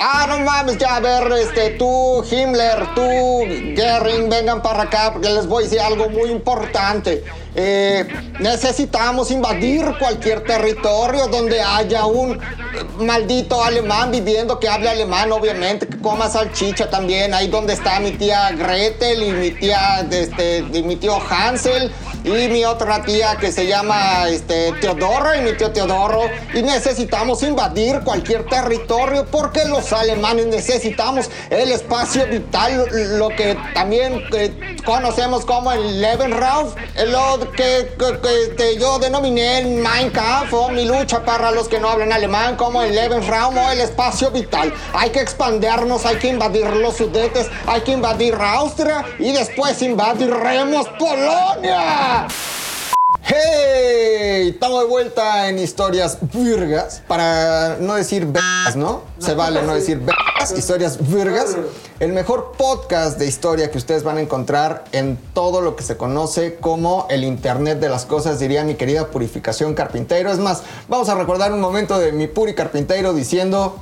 Ah, no mames, ya, a ver, este, tú, Himmler, tú, Gering, vengan para acá porque les voy a decir algo muy importante. Eh, necesitamos invadir cualquier territorio donde haya un maldito alemán viviendo que hable alemán, obviamente, que coma salchicha también. Ahí donde está mi tía Gretel y mi tía, este, y mi tío Hansel y mi otra tía que se llama este, Teodoro y mi tío Teodoro. Y necesitamos invadir cualquier territorio porque los alemanes necesitamos el espacio vital, lo que también eh, conocemos como el Lebensraum, lo que, este, yo denominé Kampf o mi lucha para los que no hablan alemán como el Lebensraum o el espacio vital. Hay que expandernos, hay que invadir los sudetes, hay que invadir Austria y después invadiremos Polonia. ¡Hey! Estamos de vuelta en historias virgas, para no decir vergas, ¿no? Se vale no decir vergas, historias virgas. El mejor podcast de historia que ustedes van a encontrar en todo lo que se conoce como el Internet de las Cosas, diría mi querida Purificación Carpintero. Es más, vamos a recordar un momento de mi Puri Carpintero diciendo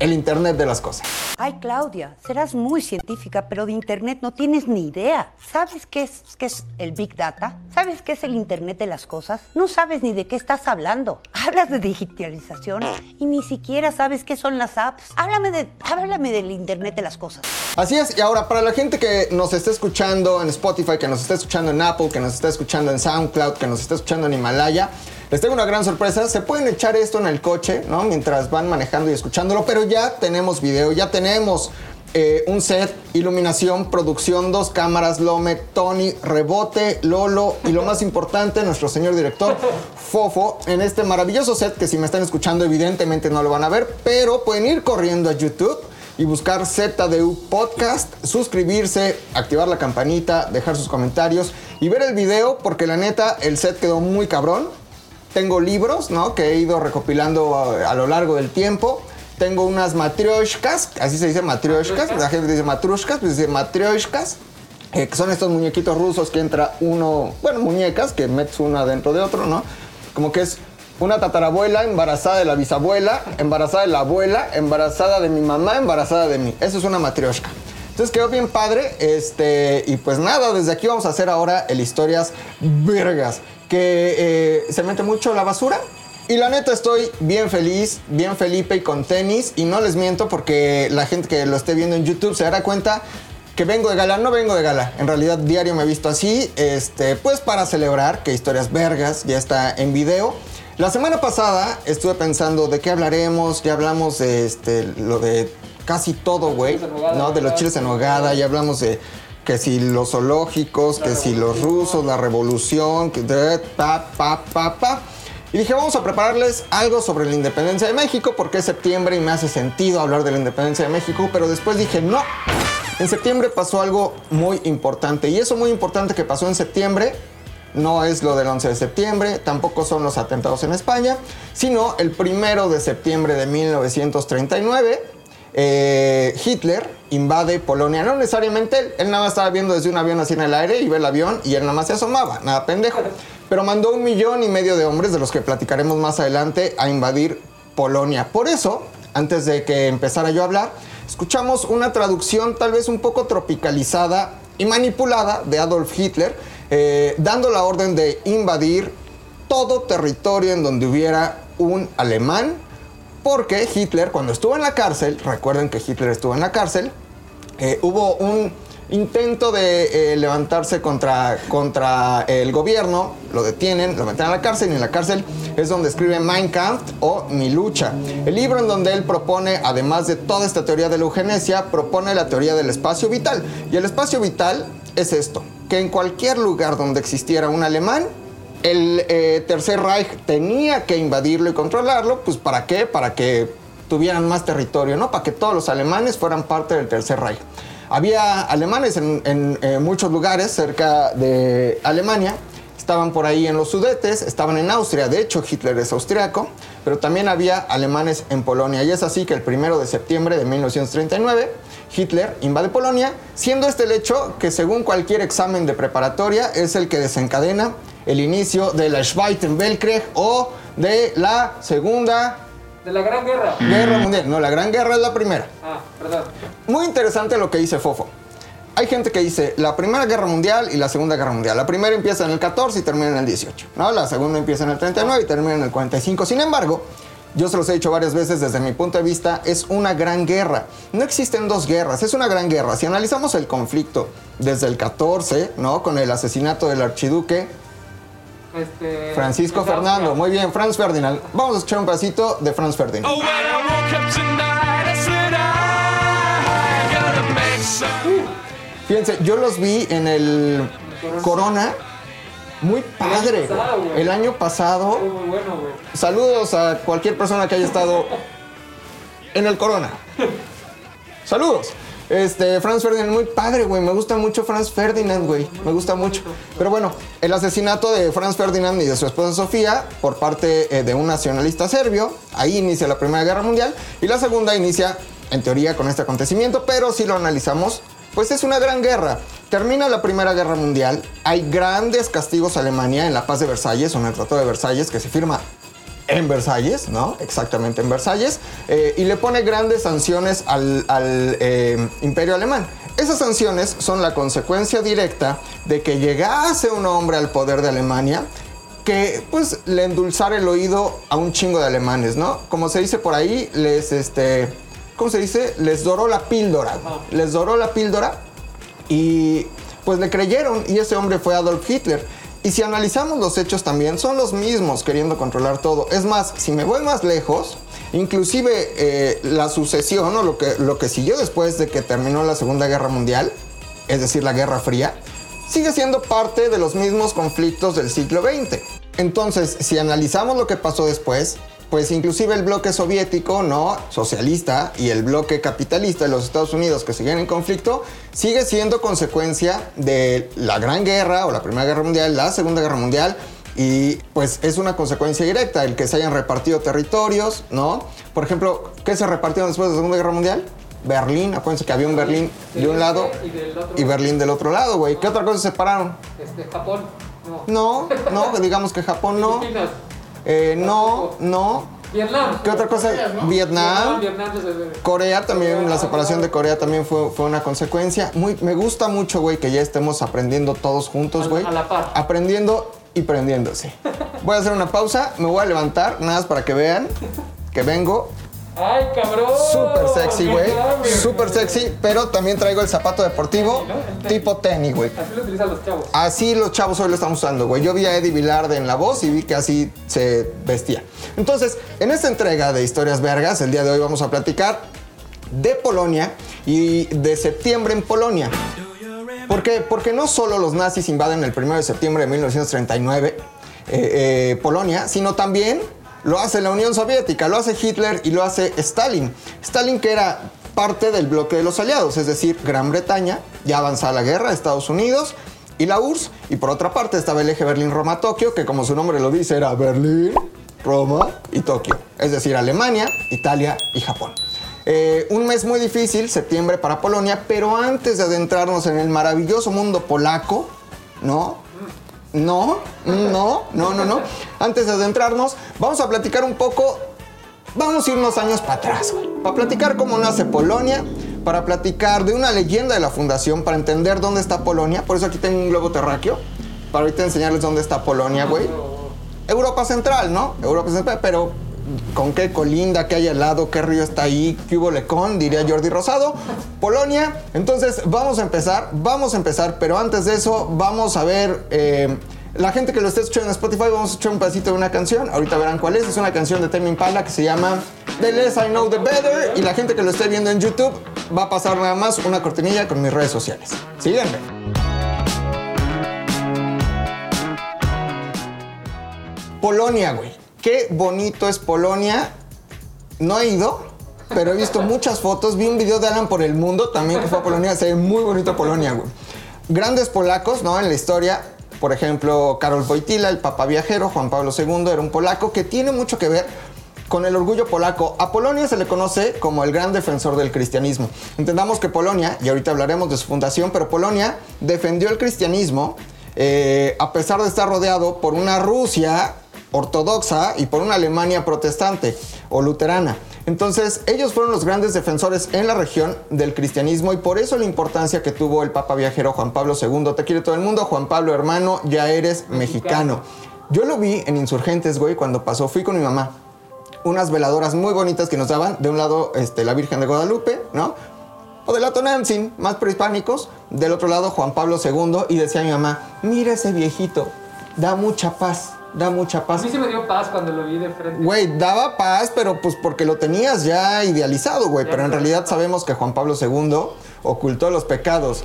el Internet de las cosas. Ay, Claudia, serás muy científica, pero de Internet no tienes ni idea. ¿Sabes qué es, qué es el Big Data? ¿Sabes qué es el Internet de las cosas? No sabes ni de qué estás hablando. Hablas de digitalización y ni siquiera sabes qué son las apps. Háblame, de, háblame del Internet de las cosas. Así es, y ahora para la gente que nos está escuchando en Spotify, que nos está escuchando en Apple, que nos está escuchando en SoundCloud, que nos está escuchando en Himalaya, les tengo una gran sorpresa. Se pueden echar esto en el coche, ¿no? Mientras van manejando y escuchándolo, pero ya tenemos video, ya tenemos eh, un set, iluminación, producción, dos cámaras, Lome, Tony, Rebote, Lolo y lo más importante, nuestro señor director, Fofo, en este maravilloso set que si me están escuchando evidentemente no lo van a ver, pero pueden ir corriendo a YouTube y buscar ZDU Podcast, suscribirse, activar la campanita, dejar sus comentarios y ver el video porque la neta el set quedó muy cabrón tengo libros, ¿no? Que he ido recopilando a, lo largo del tiempo. Tengo unas matrioshkas, así se dice matrioshkas, la gente dice matrushkas, pues dice matrioshkas, eh, que son estos muñequitos rusos que entra uno, bueno, muñecas que metes una dentro de otro, ¿no? Como que es una tatarabuela embarazada de la bisabuela, embarazada de la abuela, embarazada de mi mamá, embarazada de mí. Eso es una matrioshka. Entonces quedó bien padre. Este, y pues nada, desde aquí vamos a hacer ahora el historias vergas que eh, se mete mucho la basura. Y la neta estoy bien feliz, bien Felipe y con tenis. Y no les miento porque la gente que lo esté viendo en YouTube se dará cuenta que vengo de gala. No vengo de gala. En realidad diario me he visto así. Este, pues para celebrar que Historias Vergas ya está en video. La semana pasada estuve pensando de qué hablaremos. Ya hablamos de este, lo de casi todo, güey. ¿no? De los chiles en hogada. Ya hablamos de que si los zoológicos, que si los rusos, la revolución, que pa, pa, pa, pa. Y dije, vamos a prepararles algo sobre la independencia de México, porque es septiembre y me hace sentido hablar de la independencia de México, pero después dije, no. En septiembre pasó algo muy importante, y eso muy importante que pasó en septiembre no es lo del 11 de septiembre, tampoco son los atentados en España, sino el primero de septiembre de 1939 eh, Hitler invade Polonia. No necesariamente él, él nada más estaba viendo desde un avión así en el aire y ve el avión y él nada más se asomaba, nada pendejo. Pero mandó un millón y medio de hombres, de los que platicaremos más adelante, a invadir Polonia. Por eso, antes de que empezara yo a hablar, escuchamos una traducción tal vez un poco tropicalizada y manipulada de Adolf Hitler, eh, dando la orden de invadir todo territorio en donde hubiera un alemán porque Hitler, cuando estuvo en la cárcel, recuerden que Hitler estuvo en la cárcel, eh, hubo un intento de eh, levantarse contra, contra el gobierno, lo detienen, lo meten a la cárcel y en la cárcel es donde escribe Mein Kampf o Mi lucha. El libro en donde él propone, además de toda esta teoría de la eugenesia, propone la teoría del espacio vital. Y el espacio vital es esto, que en cualquier lugar donde existiera un alemán, el eh, Tercer Reich tenía que invadirlo y controlarlo, pues ¿para qué? Para que tuvieran más territorio, ¿no? Para que todos los alemanes fueran parte del Tercer Reich. Había alemanes en, eh, muchos lugares cerca de Alemania, estaban por ahí en los Sudetes, estaban en Austria, de hecho Hitler es austriaco, pero también había alemanes en Polonia. Y es así que el primero de septiembre de 1939, Hitler invade Polonia, siendo este el hecho que según cualquier examen de preparatoria es el que desencadena el inicio de la Zweiten Weltkrieg o de la Segunda De la Gran Guerra. Guerra Mundial. No, la Gran Guerra es la primera. Ah, perdón. Muy interesante lo que dice Fofo. Hay gente que dice la Primera Guerra Mundial y la Segunda Guerra Mundial. La primera empieza en el 14 y termina en el 18. ¿no? La segunda empieza en el 39 y termina en el 45. Sin embargo, yo se los he dicho varias veces desde mi punto de vista, es una gran guerra. No existen dos guerras, es una gran guerra. Si analizamos el conflicto desde el 14, ¿no? Con el asesinato del archiduque Este, Francisco. Fernando. Muy bien, Franz Ferdinand. Vamos a escuchar un pedacito de Franz Ferdinand. Oh. Fíjense, yo los vi en el Corona. Muy padre. pasado, güey. güey. El año pasado. Fue muy bueno, güey. Saludos a cualquier persona que haya estado en el Corona. Saludos. Este, Franz Ferdinand, muy padre, güey. Me gusta mucho Franz Ferdinand, güey. Me gusta mucho. Pero bueno, el asesinato de Franz Ferdinand y de su esposa Sofía por parte eh, de un nacionalista serbio. Ahí inicia la Primera Guerra Mundial. Y la segunda inicia, en teoría, con este acontecimiento. Pero si lo analizamos, pues es una gran guerra. Termina la Primera Guerra Mundial. Hay grandes castigos a Alemania en la Paz de Versalles o en el Tratado de Versalles que se firma en Versalles, ¿no? Exactamente en Versalles, eh, y le pone grandes sanciones al, al, eh, imperio alemán. Esas sanciones son la consecuencia directa de que llegase un hombre al poder de Alemania que pues le endulzara el oído a un chingo de alemanes, ¿no? Como se dice por ahí, les este ¿cómo se dice? Les doró la píldora. Les doró la píldora y pues le creyeron y ese hombre fue Adolf Hitler. Y si analizamos los hechos también, son los mismos queriendo controlar todo. Es más, si me voy más lejos, inclusive eh, la sucesión o lo que, lo que siguió después de que terminó la Segunda Guerra Mundial, es decir, la Guerra Fría, sigue siendo parte de los mismos conflictos del siglo XX. Entonces, si analizamos lo que pasó después, pues inclusive el bloque soviético, no socialista, y el bloque capitalista de los Estados Unidos que siguen en conflicto, sigue siendo consecuencia de la Gran Guerra o la Primera Guerra Mundial, la Segunda Guerra Mundial, y pues es una consecuencia directa el que se hayan repartido territorios, ¿no? Por ejemplo, ¿qué se repartieron después de la Segunda Guerra Mundial? Berlín, acuérdense que había un Berlín de un lado Y otro. y Berlín del otro lado, güey. ¿Qué otra cosa se separaron? Este, Japón. No. No, no, digamos que Japón no. Filipinas. Eh, no, no. Vietnam. ¿Qué otra cosa? Vietnam. Vietnam desde- Corea también, la separación de Corea también fue, fue una consecuencia. Muy, me gusta mucho, güey, que ya estemos aprendiendo todos juntos, güey. a la par. Aprendiendo y prendiéndose. Voy a hacer una pausa, me voy a levantar, nada más para que vean que vengo ¡Ay, cabrón! súper sexy, güey. Súper sexy, pero también traigo el zapato deportivo tipo tenis, güey. Así lo utilizan los chavos. Así los chavos hoy lo están usando, güey. Yo vi a Eddie Vilarde en la voz y vi que así se vestía. Entonces, en esta entrega de Historias Vergas, el día de hoy vamos a platicar de Polonia y de septiembre en Polonia. ¿Por qué? Porque no solo los nazis invaden el 1 de septiembre de 1939 eh, eh, Polonia, sino también lo hace la Unión Soviética, lo hace Hitler y lo hace Stalin. Stalin que era parte del bloque de los aliados, es decir, Gran Bretaña, ya avanzada la guerra, Estados Unidos y la URSS. Y por otra parte estaba el eje Berlín-Roma-Tokio, que como su nombre lo dice era Berlín, Roma y Tokio, es decir, Alemania, Italia y Japón. Eh, un mes muy difícil, septiembre para Polonia, pero antes de adentrarnos en el maravilloso mundo polaco, ¿no? No, no, no, no, no. Antes de adentrarnos, vamos a platicar un poco, vamos a irnos años para atrás, güey, para platicar cómo nace Polonia, para platicar de una leyenda de la fundación, para entender dónde está Polonia. Por eso aquí tengo un globo terráqueo, para ahorita enseñarles dónde está Polonia, güey. Europa Central, ¿no? Europa Central, pero con qué colinda, qué hay al lado, qué río está ahí, qué hubo lecón, diría Jordi Rosado. Polonia. Entonces, vamos a empezar, vamos a empezar, pero antes de eso, vamos a ver. eh, la gente que lo esté escuchando en Spotify, vamos a escuchar un pedacito de una canción. Ahorita verán cuál es. Es una canción de Tame Impala que se llama The Less I Know The Better. Y la gente que lo esté viendo en YouTube va a pasar nada más una cortinilla con mis redes sociales. Síganme. Polonia, güey. Qué bonito es Polonia. No he ido, pero he visto muchas fotos. Vi un video de Alan por el mundo también que fue a Polonia. Se ve muy bonito Polonia, güey. Grandes polacos, ¿no? En la historia. Por ejemplo, Karol Wojtyla, el papa viajero, Juan Pablo II, era un polaco que tiene mucho que ver con el orgullo polaco. A Polonia se le conoce como el gran defensor del cristianismo. Entendamos que Polonia, y ahorita hablaremos de su fundación, pero Polonia defendió el cristianismo eh, a pesar de estar rodeado por una Rusia ortodoxa y por una Alemania protestante. o luterana. Entonces, ellos fueron los grandes defensores en la región del cristianismo y por eso la importancia que tuvo el Papa viajero Juan Pablo II. Te quiere todo el mundo, Juan Pablo hermano, ya eres mexicano. Yo lo vi en Insurgentes, güey, cuando pasó, fui con mi mamá. Unas veladoras muy bonitas que nos daban, de un lado este, la Virgen de Guadalupe, ¿no? O del lado Nancy, más prehispánicos, del otro lado Juan Pablo II y decía mi mamá, mira ese viejito, da mucha paz, da mucha A paz. mí sí me dio paz cuando lo vi de frente. Güey, daba paz, pero pues porque lo tenías ya idealizado, güey. Pero en realidad sabemos que Juan Pablo II ocultó los pecados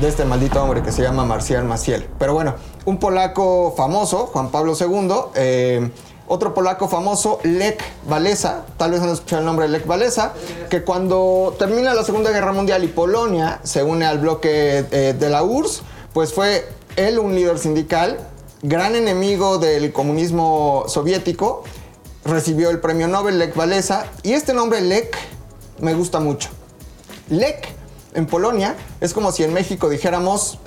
de este maldito hombre que se llama Marcial Maciel. Pero bueno, un polaco famoso, Juan Pablo II, eh, otro polaco famoso, Lech Walesa, tal vez han escuchado el nombre de Lech Walesa, que cuando termina la Segunda Guerra Mundial y Polonia se une al bloque eh, de la URSS, pues fue él un líder sindical, gran enemigo del comunismo soviético, recibió el premio Nobel Lech Walesa y este nombre Lech me gusta mucho. Lech en Polonia es como si en México dijéramos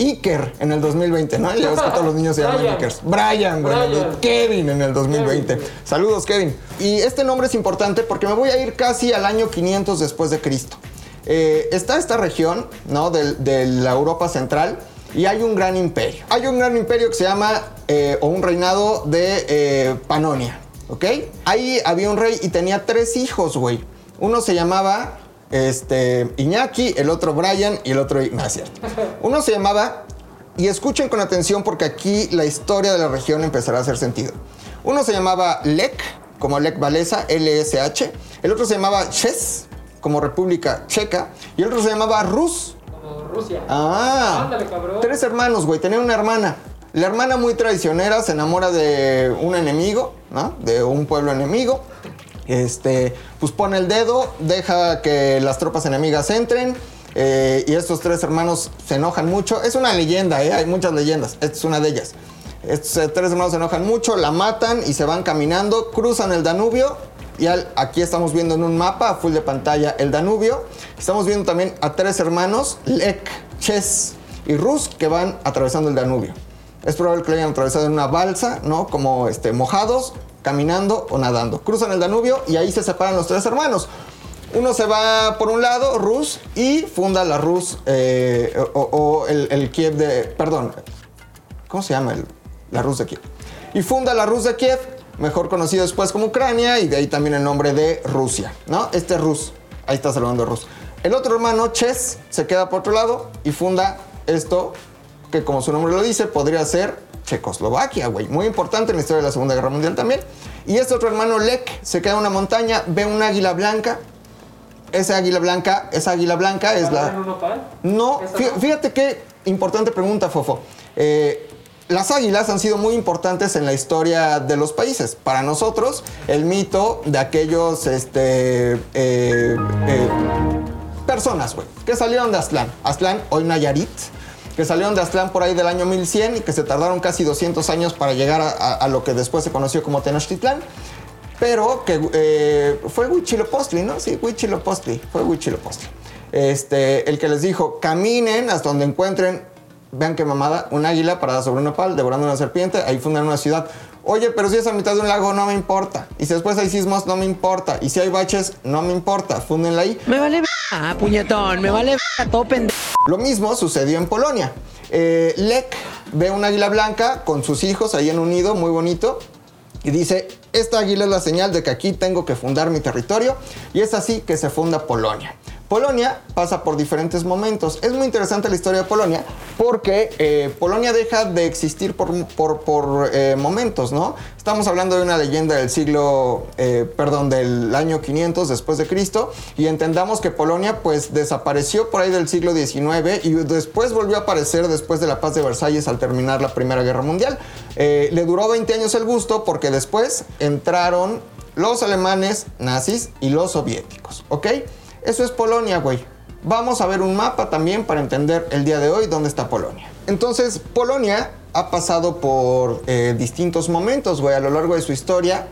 Iker en el 2020, ¿no? Ya ves que todos los niños se llaman Brian. Ikers. Brian, güey. Brian. Kevin en el 2020. Kevin. Saludos, Kevin. Y este nombre es importante porque me voy a ir casi al año 500 después de Cristo. Eh, está esta región, ¿no? De, de la Europa Central y hay un gran imperio. Hay un gran imperio que se llama, eh, o un reinado de eh, Panonia, ¿ok? Ahí había un rey y tenía tres hijos, güey. Uno se llamaba este, Iñaki, el otro Brian y el otro... No, es cierto. Uno se llamaba, y escuchen con atención porque aquí la historia de la región empezará a hacer sentido. Uno se llamaba Lech, como Lech Walesa, L-S-H. El otro se llamaba Ches, como República Checa. Y el otro se llamaba Rus, Como Rusia. Ah, Ándale, cabrón. tres hermanos, güey. Tenía una hermana. La hermana muy traicionera se enamora de un enemigo, ¿no? De un pueblo enemigo. Este, pues pone el dedo, deja que las tropas enemigas entren. eh, y estos tres hermanos se enojan mucho. Es una leyenda, ¿eh? Hay muchas leyendas. Esta es una de ellas. Estos eh, tres hermanos se enojan mucho, la matan y se van caminando, cruzan el Danubio. Y al- aquí estamos viendo en un mapa, a full de pantalla, el Danubio. Estamos viendo también a tres hermanos, Lek, Ches y Rus, que van atravesando el Danubio. Es probable que lo hayan atravesado en una balsa, ¿no? Como este, mojados, caminando o nadando. Cruzan el Danubio y ahí se separan los tres hermanos. Uno se va por un lado, Rus, y funda la Rus, eh, o, o el, el Kiev de. Perdón, ¿cómo se llama? El- la Rus de Kiev. Y funda la Rus de Kiev, mejor conocido después como Ucrania, y de ahí también el nombre de Rusia, ¿no? Este es Rus. Ahí está saludando a Rus. El otro hermano, Ches, se queda por otro lado y funda esto, que como su nombre lo dice, podría ser Checoslovaquia, güey. Muy importante en la historia de la Segunda Guerra Mundial también. Y este otro hermano, Lek, se queda en una montaña, ve un águila blanca. Esa águila blanca, esa águila blanca es ¿Guardan la... no? fíjate qué importante pregunta, Fofo. Eh, las águilas han sido muy importantes en la historia de los países. Para nosotros, el mito de aquellos este, eh, eh, personas, güey, que salieron de Aztlán. Aztlán, hoy Nayarit, que salieron de Aztlán por ahí del año 1100 y que se tardaron casi 200 años para llegar a, lo que después se conoció como Tenochtitlán. Pero que eh, fue Huitzilopochtli, ¿no? Sí, Huitzilopochtli, fue Huitzilopochtli. Este, el que les dijo, caminen hasta donde encuentren, vean qué mamada, un águila parada sobre un nopal, devorando una serpiente, ahí fundan una ciudad. Oye, pero si es a mitad de un lago, no me importa. Y si después hay sismos, no me importa. Y si hay baches, no me importa. Fúndenla ahí. Me vale ah, puñetón, me vale todo pendejo. Lo mismo sucedió en Polonia. Eh, Lek ve un águila blanca con sus hijos ahí en un nido muy bonito y dice, esta águila es la señal de que aquí tengo que fundar mi territorio y es así que se funda Polonia. Polonia pasa por diferentes momentos. Es muy interesante la historia de Polonia porque eh, Polonia deja de existir por, por- por, eh, momentos, ¿no? Estamos hablando de una leyenda del siglo, eh, perdón, del año 500 después de Cristo y entendamos que Polonia pues desapareció por ahí del siglo XIX y después volvió a aparecer después de la paz de Versalles al terminar la Primera Guerra Mundial. Eh, le duró 20 años el gusto porque después entraron los alemanes nazis y los soviéticos, ¿ok? Eso es Polonia, güey. Vamos a ver un mapa también para entender el día de hoy dónde está Polonia. Entonces, Polonia ha pasado por eh, distintos momentos, güey, a lo largo de su historia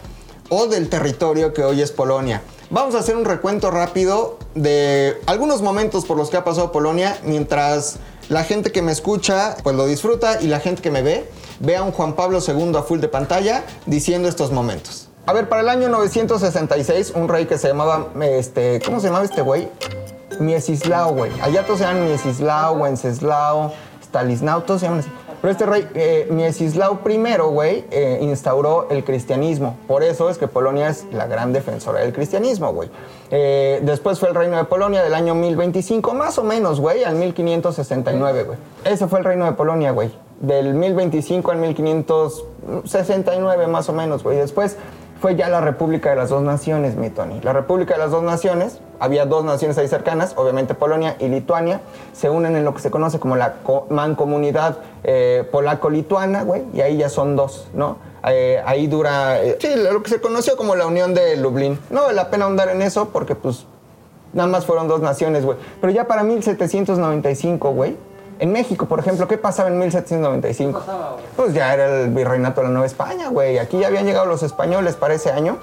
o del territorio que hoy es Polonia. Vamos a hacer un recuento rápido de algunos momentos por los que ha pasado Polonia mientras la gente que me escucha pues lo disfruta y la gente que me ve ve a un Juan Pablo II a full de pantalla diciendo estos momentos. A ver, para el año 966, un rey que se llamaba, este, ¿cómo se llamaba este güey? Miesislao, güey. Allá todos se llaman Miesislao, Wenceslao, Stalisnao, todos se llaman así. Pero este rey, eh, Miesislao I, güey, eh, instauró el cristianismo. Por eso es que Polonia es la gran defensora del cristianismo, güey. Eh, después fue el reino de Polonia del año 1025, más o menos, güey, al 1569, güey. Ese fue el reino de Polonia, güey. Del 1025 al 1569, más o menos, güey. Después fue ya la República de las Dos Naciones, mi Tony. La República de las Dos Naciones, había dos naciones ahí cercanas, obviamente Polonia y Lituania, se unen en lo que se conoce como la co- mancomunidad eh, polaco-lituana, güey, y ahí ya son dos, ¿no? Eh, ahí dura, eh, sí, lo que se conoció como la Unión de Lublin. No vale la pena ahondar en eso porque, pues, nada más fueron dos naciones, güey. Pero ya para 1795, güey, en México, por ejemplo, ¿qué pasaba en 1795? ¿Qué pasaba? Pues ya era el virreinato de la Nueva España, güey. Aquí ya habían llegado los españoles para ese año.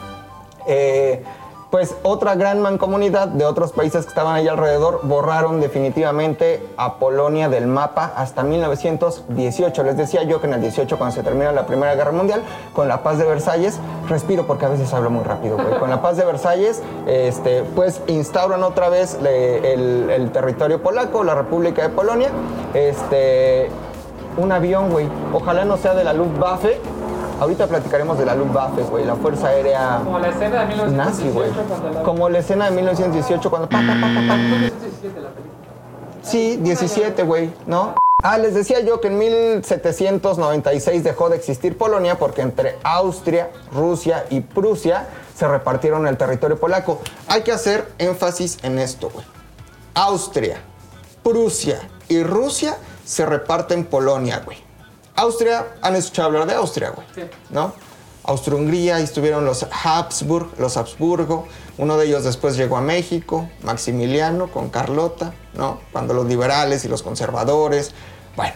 Eh, pues otra gran mancomunidad de otros países que estaban ahí alrededor borraron definitivamente a Polonia del mapa hasta 1918. Les decía yo que en el 18, cuando se termina la Primera Guerra Mundial, con la paz de Versalles, respiro porque a veces hablo muy rápido, güey. Con la paz de Versalles, este, pues instauran otra vez el, el territorio polaco, la República de Polonia. Este, un avión, güey. Ojalá no sea de la Luftwaffe. Ahorita platicaremos de la Luftwaffe, güey, la Fuerza Aérea Como la escena de 1918 nazi, la... Como la escena de 1918 cuando... pa, pa, pa, pa, pa. 1917 la película. Sí, 17, güey, ¿no? Ah, les decía yo que en 1796 dejó de existir Polonia porque entre Austria, Rusia y Prusia se repartieron el territorio polaco. Hay que hacer énfasis en esto, güey. Austria, Prusia y Rusia se reparten Polonia, güey. Austria, han escuchado hablar de Austria, güey. Sí. ¿No? Austria-Hungría, ahí estuvieron los Habsburg, los Habsburgo. Uno de ellos después llegó a México, Maximiliano con Carlota, ¿no? Cuando los liberales y los conservadores. Bueno,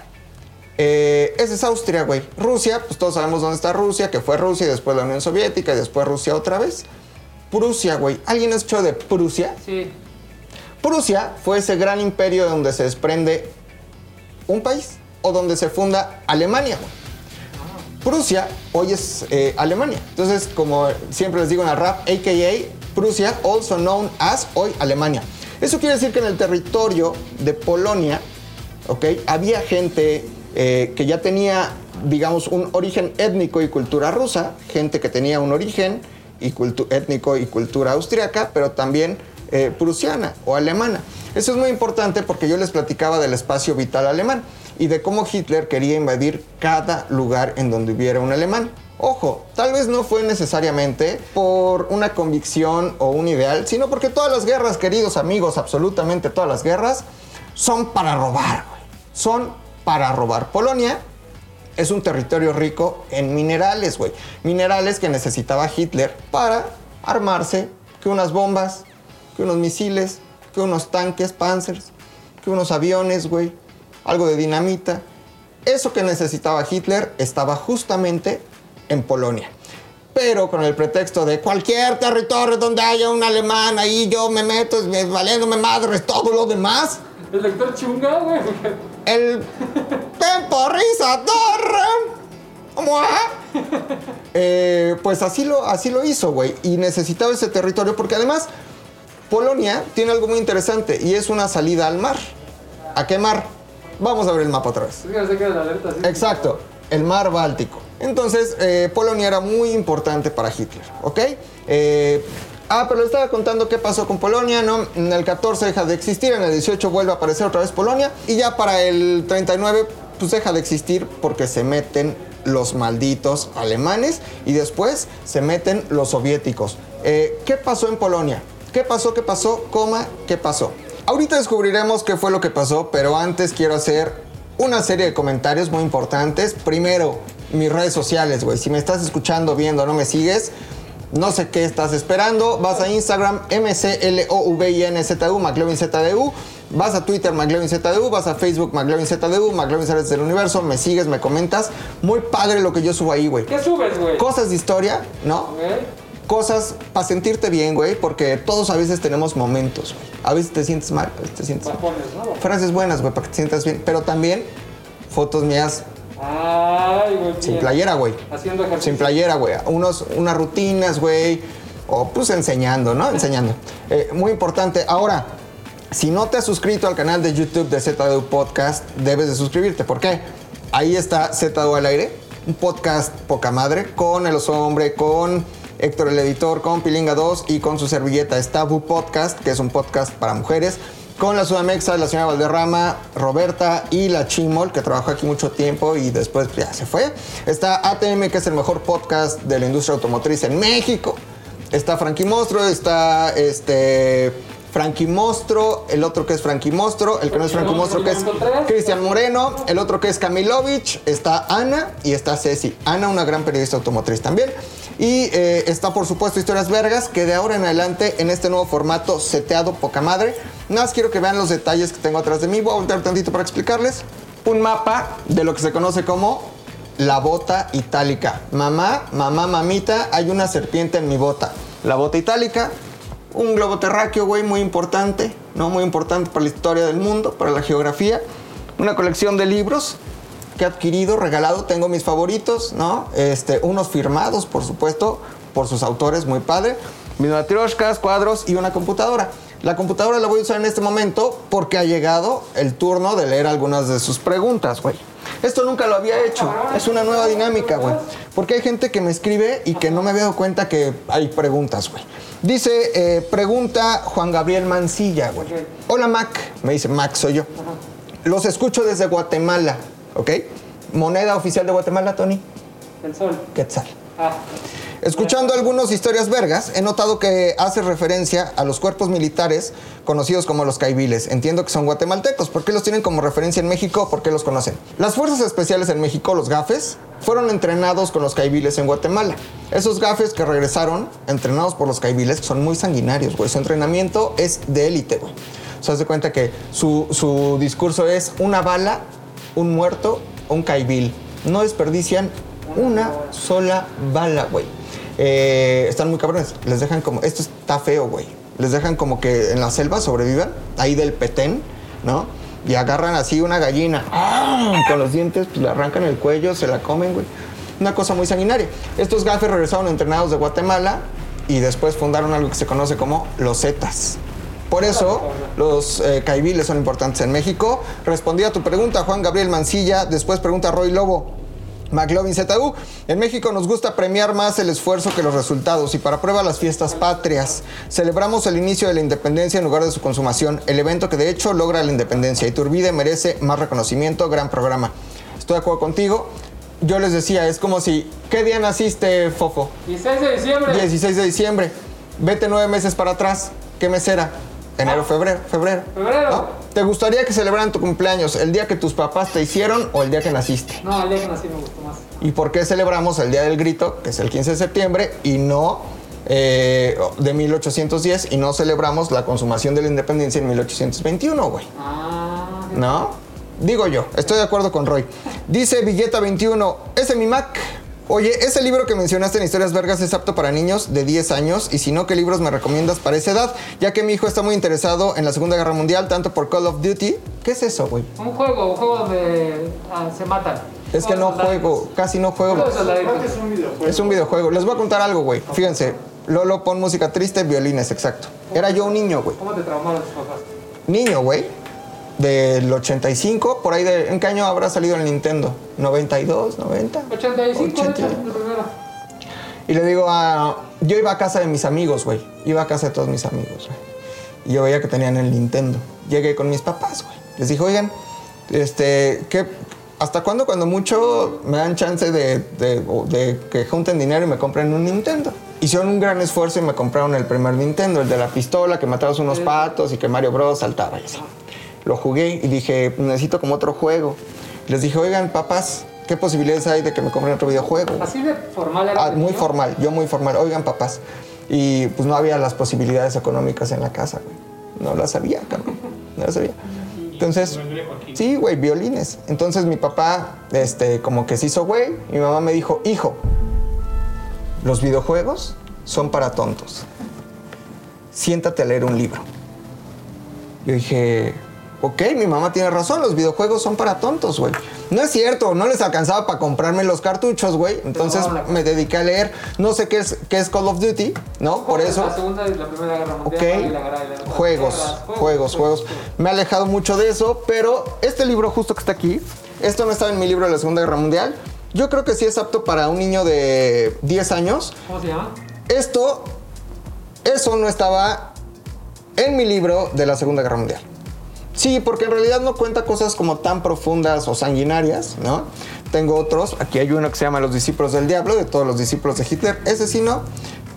eh, esa es Austria, güey. Rusia, pues todos sabemos dónde está Rusia, que fue Rusia y después la Unión Soviética y después Rusia otra vez. Prusia, güey. ¿Alguien ha escuchado de Prusia? Sí. Prusia fue ese gran imperio donde se desprende un país o donde se funda Alemania. Prusia hoy es eh, Alemania. Entonces, como siempre les digo en el rap, AKA Prusia, also known as hoy Alemania. Eso quiere decir que en el territorio de Polonia. Había gente eh, que ya tenía, digamos, un origen étnico y cultura rusa, gente que tenía un origen y étnico y cultura austriaca, pero también eh, prusiana o alemana. Eso es muy importante porque yo les platicaba del espacio vital alemán y de cómo Hitler quería invadir cada lugar en donde hubiera un alemán. Ojo, tal vez no fue necesariamente por una convicción o un ideal, sino porque todas las guerras, queridos amigos, absolutamente todas las guerras, son para robar. Son para robar. Polonia es un territorio rico en minerales, güey. Minerales que necesitaba Hitler para armarse que unas bombas, que unos misiles, que unos tanques Panzers, que unos aviones, güey. Algo de dinamita. Eso que necesitaba Hitler estaba justamente en Polonia. Pero con el pretexto de cualquier territorio donde haya un alemán, ahí yo me meto, es- valiéndome madres, todo lo demás. El lector chunga, güey. El temporizador. ¿Cómo va? Eh, pues así lo, así lo hizo, güey. Y necesitaba ese territorio porque además Polonia tiene algo muy interesante y es una salida al mar. ¿A qué mar? Vamos a ver el mapa otra vez. Exacto, el mar Báltico. Entonces, eh, Polonia era muy importante para Hitler, ¿ok? Eh, ah, pero le estaba contando qué pasó con Polonia, ¿no? En el 14 deja de existir, en el 18 vuelve a aparecer otra vez Polonia, y ya para el 39, pues deja de existir porque se meten los malditos alemanes y después se meten los soviéticos. Eh, ¿Qué pasó en Polonia? ¿Qué pasó? ¿Qué pasó? Coma, ¿qué pasó? Ahorita descubriremos qué fue lo que pasó, pero antes quiero hacer una serie de comentarios muy importantes. Primero, mis redes sociales, güey. Si me estás escuchando, viendo, no me sigues, no sé qué estás esperando. Vas a Instagram, M-C-L-O-V-I-N-Z-U, McLevinZDU. Vas a Twitter, McLevinZDU. Vas a Facebook, McLevinZDU. McLevin del Universo. Me sigues, me comentas. Muy padre lo que yo subo ahí, güey. ¿Qué subes, güey? Cosas de historia, ¿no? Ok. Cosas para sentirte bien, güey, porque todos a veces tenemos momentos, güey. A veces te sientes mal, a veces te sientes mal. Frases buenas, güey, para que te sientas bien. Pero también fotos mías Ay, güey. Sin playera, güey. Haciendo ejercicio. Sin playera, güey. Unos, unas rutinas, güey. O pues enseñando, ¿no? Enseñando. Eh, muy importante. Ahora, si no te has suscrito al canal de YouTube de ZDU Podcast, debes de suscribirte. ¿Por qué? Ahí está ZDU al aire. Un podcast poca madre. Con el oso hombre, con Héctor el editor, con Pilinga 2 y con su servilleta. Está Bu Podcast, que es un podcast para mujeres. Con la Sudamexa, la señora Valderrama, Roberta y la Chimol, que trabajó aquí mucho tiempo y después ya se fue. Está ATM, que es el mejor podcast de la industria automotriz en México. Está Frankie Mostro, está este Frankie Mostro, el otro que es Frankie Mostro, el que no es Frankie Mostro, que es Cristian Moreno, el otro que es Camilovich, está Ana y está Ceci. Ana, una gran periodista automotriz también. Y eh, está, por supuesto, Historias Vergas, que de ahora en adelante, en este nuevo formato, seteado poca madre. Nada más quiero que vean los detalles que tengo atrás de mí. Voy a voltear tantito para explicarles. Un mapa de lo que se conoce como la bota itálica. Mamá, mamá, mamita, hay una serpiente en mi bota. La bota itálica, un globo terráqueo, güey, muy importante, ¿no? Muy importante para la historia del mundo, para la geografía. Una colección de libros que he adquirido, regalado, tengo mis favoritos, ¿no? Este, unos firmados, por supuesto, por sus autores, muy padre. Mis matrioshkas, cuadros y una computadora. La computadora la voy a usar en este momento porque ha llegado el turno de leer algunas de sus preguntas, güey. Esto nunca lo había hecho. Es una nueva dinámica, güey. Porque hay gente que me escribe y que no me había dado cuenta que hay preguntas, güey. Dice, eh, pregunta Juan Gabriel Mancilla, güey. Hola, Mac. Me dice, Mac, soy yo. Los escucho desde Guatemala, ¿ok? Moneda oficial de Guatemala, Tony. El sol. Quetzal. Ah. Escuchando algunas historias vergas, he notado que hace referencia a los cuerpos militares conocidos como los caibiles. Entiendo que son guatemaltecos. ¿Por qué los tienen como referencia en México? ¿Por qué los conocen? Las fuerzas especiales en México, los GAFES, fueron entrenados con los caibiles en Guatemala. Esos GAFES que regresaron, entrenados por los caibiles, son muy sanguinarios, güey. Su entrenamiento es de élite, güey. O sea, se cuenta que su, su discurso es una bala, un muerto, un caibil. No desperdician una sola bala, güey. Eh, están muy cabrones. Les dejan como. Esto está feo, güey. Les dejan como que en la selva sobrevivan, ahí del petén, ¿no? Y agarran así una gallina. ¡ah! Con los dientes, pues le arrancan el cuello, se la comen, güey. Una cosa muy sanguinaria. Estos gafes regresaron entrenados de Guatemala y después fundaron algo que se conoce como los Zetas. Por eso, los eh, son importantes en México. Respondí a tu pregunta, Juan Gabriel Mancilla. Después pregunta Roy Lobo. McLovin ZU. En México nos gusta premiar más el esfuerzo que los resultados y para prueba las fiestas patrias. Celebramos el inicio de la independencia en lugar de su consumación, el evento que de hecho logra la independencia. Iturbide merece más reconocimiento, gran programa. Estoy de acuerdo contigo. Yo les decía, es como si, ¿qué día naciste, Fofo? 16 de diciembre. 16 de diciembre. Vete nueve meses para atrás. ¿Qué mes era? Enero, febrero, febrero. Febrero. ¿No? ¿Te gustaría que celebraran tu cumpleaños el día que tus papás te hicieron o el día que naciste? No, el día que nací me gustó más. ¿Y por qué celebramos el Día del Grito, que es el 15 de septiembre, y no eh, de 1810, y no celebramos la consumación de la independencia en 1821, güey? Ah. ¿No? Digo yo, estoy de acuerdo con Roy. Dice Villeta 21, ese mi Mac. Oye, ese libro que mencionaste en Historias Vergas es apto para niños de 10 años y si no, ¿qué libros me recomiendas para esa edad? Ya que mi hijo está muy interesado en la Segunda Guerra Mundial, tanto por Call of Duty. ¿Qué es eso, güey? Un juego, un juego donde ah, se matan. Es que no juego, casi no juego. Juego de soldaditos. Es un videojuego. Les voy a contar algo, güey. Fíjense, Lolo pon música triste, violines, exacto. Era yo un niño, güey. ¿Cómo te traumaron tus papás? Niño, güey. Del 85, por ahí de... ¿En qué año habrá salido el Nintendo? ¿92, 90? 85, 80. de hecho, el primero. Y le digo a... Yo iba a casa de mis amigos, güey. Iba a casa de todos mis amigos, güey. Y yo veía que tenían el Nintendo. Llegué con mis papás, güey. Les dije, oigan, este, ¿qué, ¿hasta cuándo cuando mucho me dan chance de, de- de que junten dinero y me compren un Nintendo? Hicieron un gran esfuerzo y me compraron el primer Nintendo, el de la pistola, que matabas unos patos y que Mario Bros saltaba y así. Lo jugué y dije, necesito como otro juego. Les dije, oigan, papás, ¿qué posibilidades hay de que me compren otro videojuego? Así de formal era. Ah, muy formal, yo muy formal. Oigan, papás. Y pues no había las posibilidades económicas en la casa, güey. No las sabía, cabrón. No las sabía. Entonces, sí, güey, violines. Entonces mi papá, este, como que se hizo güey. Mi mamá me dijo, hijo, los videojuegos son para tontos. Siéntate a leer un libro. Yo dije, ok, mi mamá tiene razón, los videojuegos son para tontos, güey. No es cierto, no les alcanzaba para comprarme los cartuchos, güey. Entonces No, me dediqué a leer. No sé qué es, qué es Call of Duty, ¿no? Por eso. La segunda y la primera guerra mundial. y la guerra de las juegos, juegos, juegos. Me he alejado mucho de eso, pero este libro justo que está aquí, esto no estaba en mi libro de la Segunda Guerra Mundial. Yo creo que sí es apto para un niño de 10 años. ¿Cómo se llama? Esto, eso no estaba en mi libro de la Segunda Guerra Mundial. Sí, porque en realidad no cuenta cosas como tan profundas o sanguinarias, ¿no? Tengo otros, aquí hay uno que se llama Los discípulos del diablo, de todos los discípulos de Hitler, ese sí no,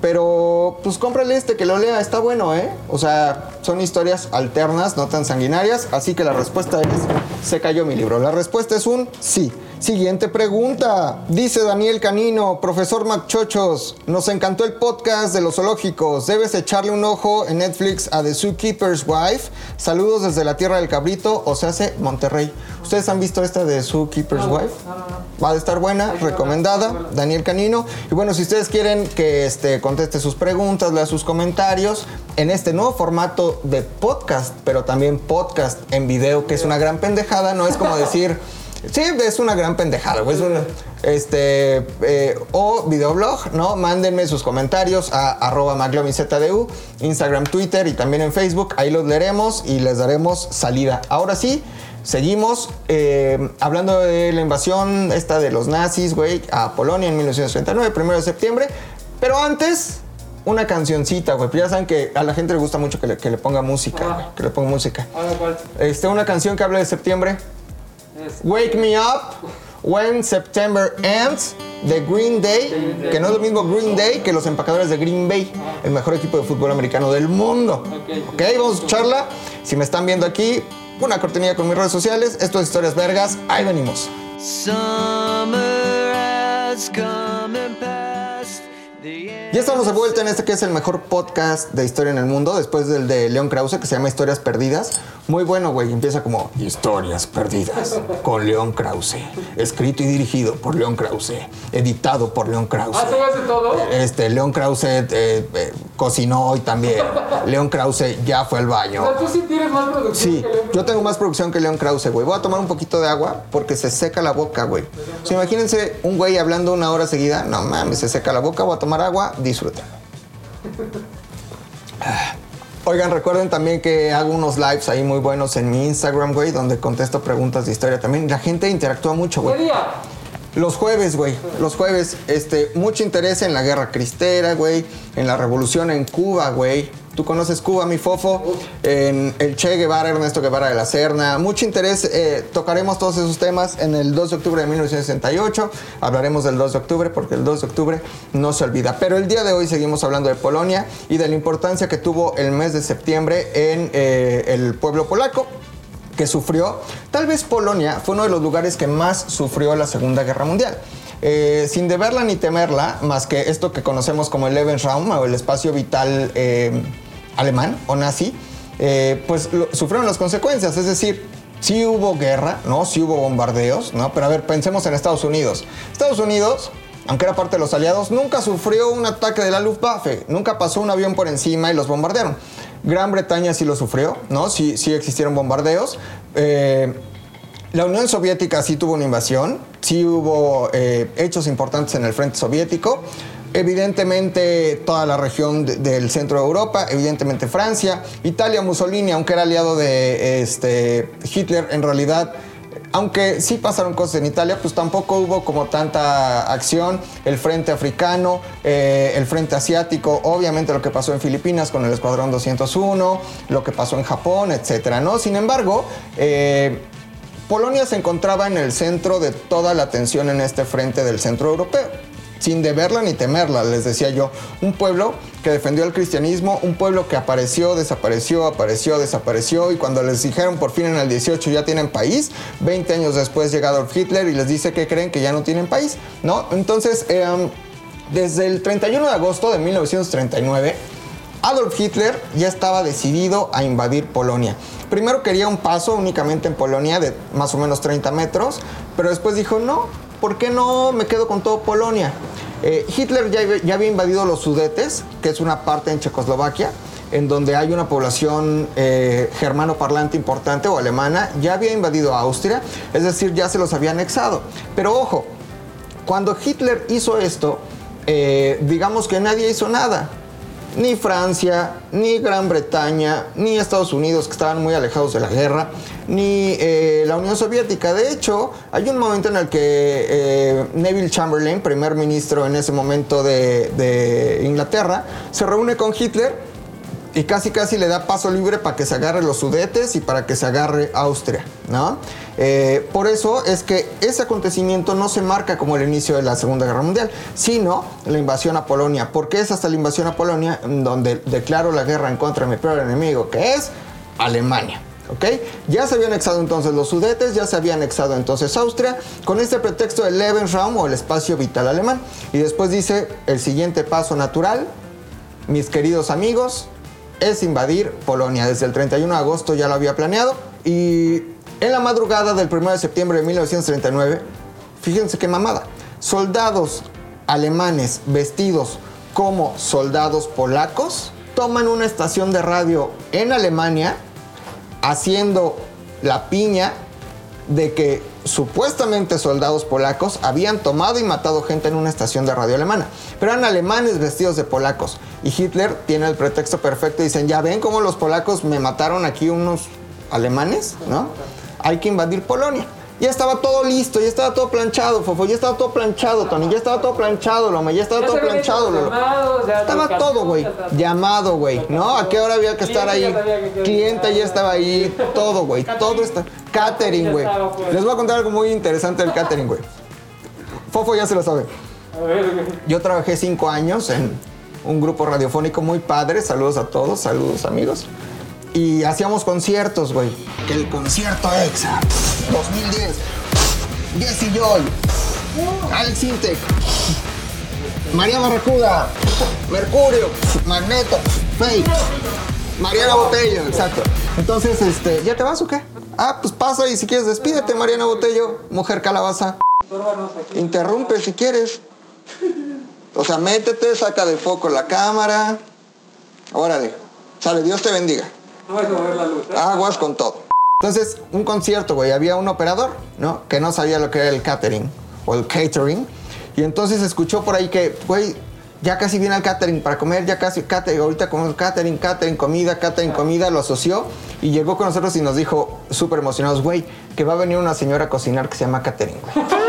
pero pues cómprale este que lo lea, está bueno, ¿eh? O sea, son historias alternas, no tan sanguinarias, así que la respuesta es, se cayó mi libro. La respuesta es un sí. Siguiente pregunta. Dice Daniel Canino, profesor Macchochos, nos encantó el podcast de los zoológicos. Debes echarle un ojo en Netflix a The Zookeeper's Wife. Saludos desde la tierra del cabrito, o se hace Monterrey. ¿Ustedes han visto esta de Zookeeper's Wife? Va a estar buena, recomendada. Daniel Canino. Y bueno, si ustedes quieren que este, conteste sus preguntas, lea sus comentarios en este nuevo formato de podcast, pero también podcast en video, que es una gran pendejada, no es como decir. Sí, es una gran pendejada, güey. es una- este, eh, o videoblog, ¿no? Mándenme sus comentarios a arroba Instagram, Twitter y también en Facebook. Ahí los leeremos y les daremos salida. Ahora sí, seguimos eh, hablando de la invasión esta de los nazis, güey, a Polonia en 1939, primero de septiembre. Pero antes, una cancioncita, güey. Ya saben que a la gente le gusta mucho que le, que le ponga música, güey, que le ponga música. ¿cuál? Este, una canción que habla de septiembre. Wake Me Up When September Ends de Green Day, que no es lo mismo Green Day que los empacadores de Green Bay, el mejor equipo de fútbol americano del mundo. Ok. Vamos a escucharla. Si me están viendo aquí, una cortinilla con mis redes sociales. Esto es Historias Vergas. Ahí venimos. Summer has come and passed. The Ya estamos de vuelta en este que es el mejor podcast de historia en el mundo, después del de León Krause, que se llama Historias Perdidas. Muy bueno, güey. Empieza como Historias Perdidas con León Krause. Escrito y dirigido por León Krause. Editado por León Krause. Ah, ¿tú haces todo? Este, León Krause eh, eh, cocinó hoy también. León Krause ya fue al O baño. sea, tú sí tienes más producción Sí, que León. yo tengo más producción que León Krause, güey. Voy a tomar un poquito de agua porque se seca la boca, güey. O sea, imagínense un güey hablando una hora seguida. No mames, se seca la boca. Voy a tomar agua, disfruten. Oigan, recuerden también que hago unos lives ahí muy buenos en mi Instagram, güey, donde contesto preguntas de historia también. La gente interactúa mucho, ¿Qué güey. día? Los jueves, güey. Los jueves, este, mucho interés en la guerra cristera, güey. En la revolución en Cuba, güey. Tú conoces Cuba, mi fofo. En el Che Guevara, Ernesto Guevara de la Serna. Mucho interés. eh, tocaremos todos esos temas en el 2 de octubre de 1968. Hablaremos del 2 de octubre porque el 2 de octubre no se olvida. Pero el día de hoy seguimos hablando de Polonia y de la importancia que tuvo el mes de septiembre en eh, el pueblo polaco que sufrió, tal vez Polonia fue uno de los lugares que más sufrió la Segunda Guerra Mundial. Eh, sin deberla ni temerla, más que esto que conocemos como el Lebensraum o el espacio vital eh, alemán o nazi, eh, pues sufrieron las consecuencias. Es decir, sí hubo guerra, ¿no? Sí hubo bombardeos, ¿no? Pero a ver, pensemos en Estados Unidos. Estados Unidos, aunque era parte de los aliados, nunca sufrió un ataque de la Luftwaffe. Nunca pasó un avión por encima y los bombardearon. Gran Bretaña sí lo sufrió, ¿no? Sí, sí existieron bombardeos. Eh, la Unión Soviética sí tuvo una invasión, sí hubo eh, hechos importantes en el frente soviético. Evidentemente toda la región de- del centro de Europa, evidentemente Francia, Italia, Mussolini, aunque era aliado de este, Hitler, en realidad aunque sí pasaron cosas en Italia, pues tampoco hubo como tanta acción. El frente africano, eh, el frente asiático, obviamente lo que pasó en Filipinas con el Escuadrón 201, lo que pasó en Japón, etcétera, ¿no? Sin embargo, eh, Polonia se encontraba en el centro de toda la atención en este frente del centro europeo. Sin deberla ni temerla, les decía yo. Un pueblo que defendió el cristianismo, un pueblo que apareció, desapareció, apareció, desapareció. Y cuando les dijeron por fin en el 18 ya tienen país, 20 años después llega Adolf Hitler y les dice que creen que ya no tienen país, ¿no? Entonces, eh, desde el 31 de agosto de 1939, Adolf Hitler ya estaba decidido a invadir Polonia. Primero quería un paso únicamente en Polonia de más o menos 30 metros, pero después dijo, no, ¿por qué no me quedo con todo Polonia? Eh, Hitler ya, había invadido los Sudetes, que es una parte en Checoslovaquia. en donde hay una población eh, germano parlante importante o alemana, ya había invadido Austria, es decir, ya se los había anexado. Pero ojo, cuando Hitler hizo esto, eh, digamos que nadie hizo nada. Ni Francia, ni Gran Bretaña, ni Estados Unidos, que estaban muy alejados de la guerra, ni eh, la Unión Soviética. De hecho, hay un momento en el que eh, Neville Chamberlain, primer ministro en ese momento de, de Inglaterra, se reúne con Hitler y casi casi le da paso libre para que se agarre los sudetes y para que se agarre Austria, ¿no? Eh, por eso es que ese acontecimiento no se marca como el inicio de la Segunda Guerra Mundial, sino la invasión a Polonia, porque es hasta la invasión a Polonia donde declaro la guerra en contra de mi peor enemigo, que es Alemania. ¿Ok? Ya se habían anexado entonces los sudetes, ya se había anexado entonces Austria, con este pretexto del Lebensraum o el espacio vital alemán. Y después dice, el siguiente paso natural, mis queridos amigos, es invadir Polonia. Desde el 31 de agosto ya lo había planeado. Y en la madrugada del 1 de septiembre de 1939, fíjense qué mamada, soldados alemanes vestidos como soldados polacos toman una estación de radio en Alemania haciendo la piña de que supuestamente soldados polacos habían tomado y matado gente en una estación de radio alemana. Pero eran alemanes vestidos de polacos. Y Hitler tiene el pretexto perfecto y dicen, ya ven cómo los polacos me mataron aquí unos alemanes, ¿no? Hay que invadir Polonia. Ya estaba todo listo, ya estaba todo planchado, Fofo, ya estaba todo planchado, Tony, ya estaba todo planchado, Loma, ya estaba Ya todo planchado, Lolo. llamados, ya Estaba los todo, güey. Llamado, güey. ¿No? ¿A qué hora había que estar ahí? Cliente ya estaba ahí. Todo, güey. Todo está. Catering, güey. pues. Les voy a contar algo muy interesante del catering, güey. Fofo ya se lo sabe. Yo trabajé cinco años en un grupo radiofónico muy padre. Saludos a todos, saludos amigos. Y hacíamos conciertos, güey. Que el concierto EXA 2010. Jesse Joy. Alex Intec. María Barracuda. Mercurio. Magneto. Fake. Mariana Botello, exacto. Entonces, este, ¿ya te vas o qué? Ah, pues pasa y si quieres despídete, Mariana Botello, mujer calabaza. Interrumpe si quieres. O sea, métete, saca de foco la cámara. Órale. Sale, Dios te bendiga. No vas a mover la luz. ¿eh? Aguas con todo. Entonces, un concierto, güey. Había un operador, ¿no? Que no sabía lo que era el catering o el catering. Y entonces escuchó por ahí que, güey, ya casi viene el catering para comer, ya casi catering, ahorita comemos catering, catering, comida, catering, comida, lo asoció y llegó con nosotros y nos dijo, súper emocionados, güey, que va a venir una señora a cocinar que se llama catering, güey.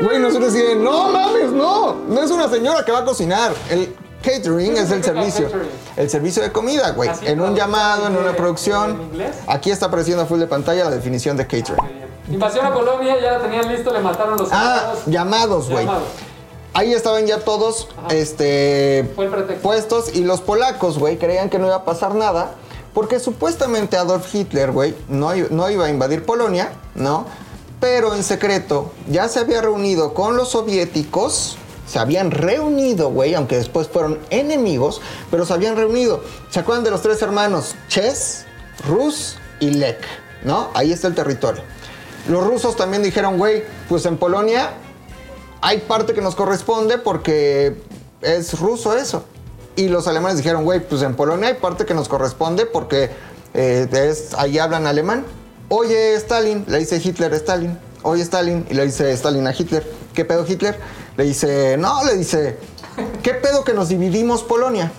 Güey, nosotros decimos, no mames, no, no es una señora que va a cocinar. El catering es el servicio. El servicio de comida, güey. En un llamado, en una producción. en inglés. Aquí está apareciendo a full de pantalla la definición de catering. Invasión a Polonia, ya la tenían listo, le mataron los Ah, llamados, güey. Ahí estaban ya todos este, puestos y los polacos, güey, creían que no iba a pasar nada porque supuestamente Adolf Hitler, güey, no, no iba a invadir Polonia, ¿no? Pero en secreto ya se había reunido con los soviéticos, se habían reunido, güey, aunque después fueron enemigos, pero se habían reunido. ¿Se acuerdan de los tres hermanos? Ches, Rus y Lech, ¿no? Ahí está el territorio. Los rusos también dijeron, güey, pues en Polonia hay parte que nos corresponde porque es ruso eso. Y los alemanes dijeron, güey, pues en Polonia hay parte que nos corresponde porque eh, es, ahí hablan alemán. Oye, Stalin, le dice Hitler a Stalin. Oye, Stalin, y le dice Stalin a Hitler. ¿Qué pedo, Hitler? Le dice, no, le dice, ¿qué pedo que nos dividimos Polonia?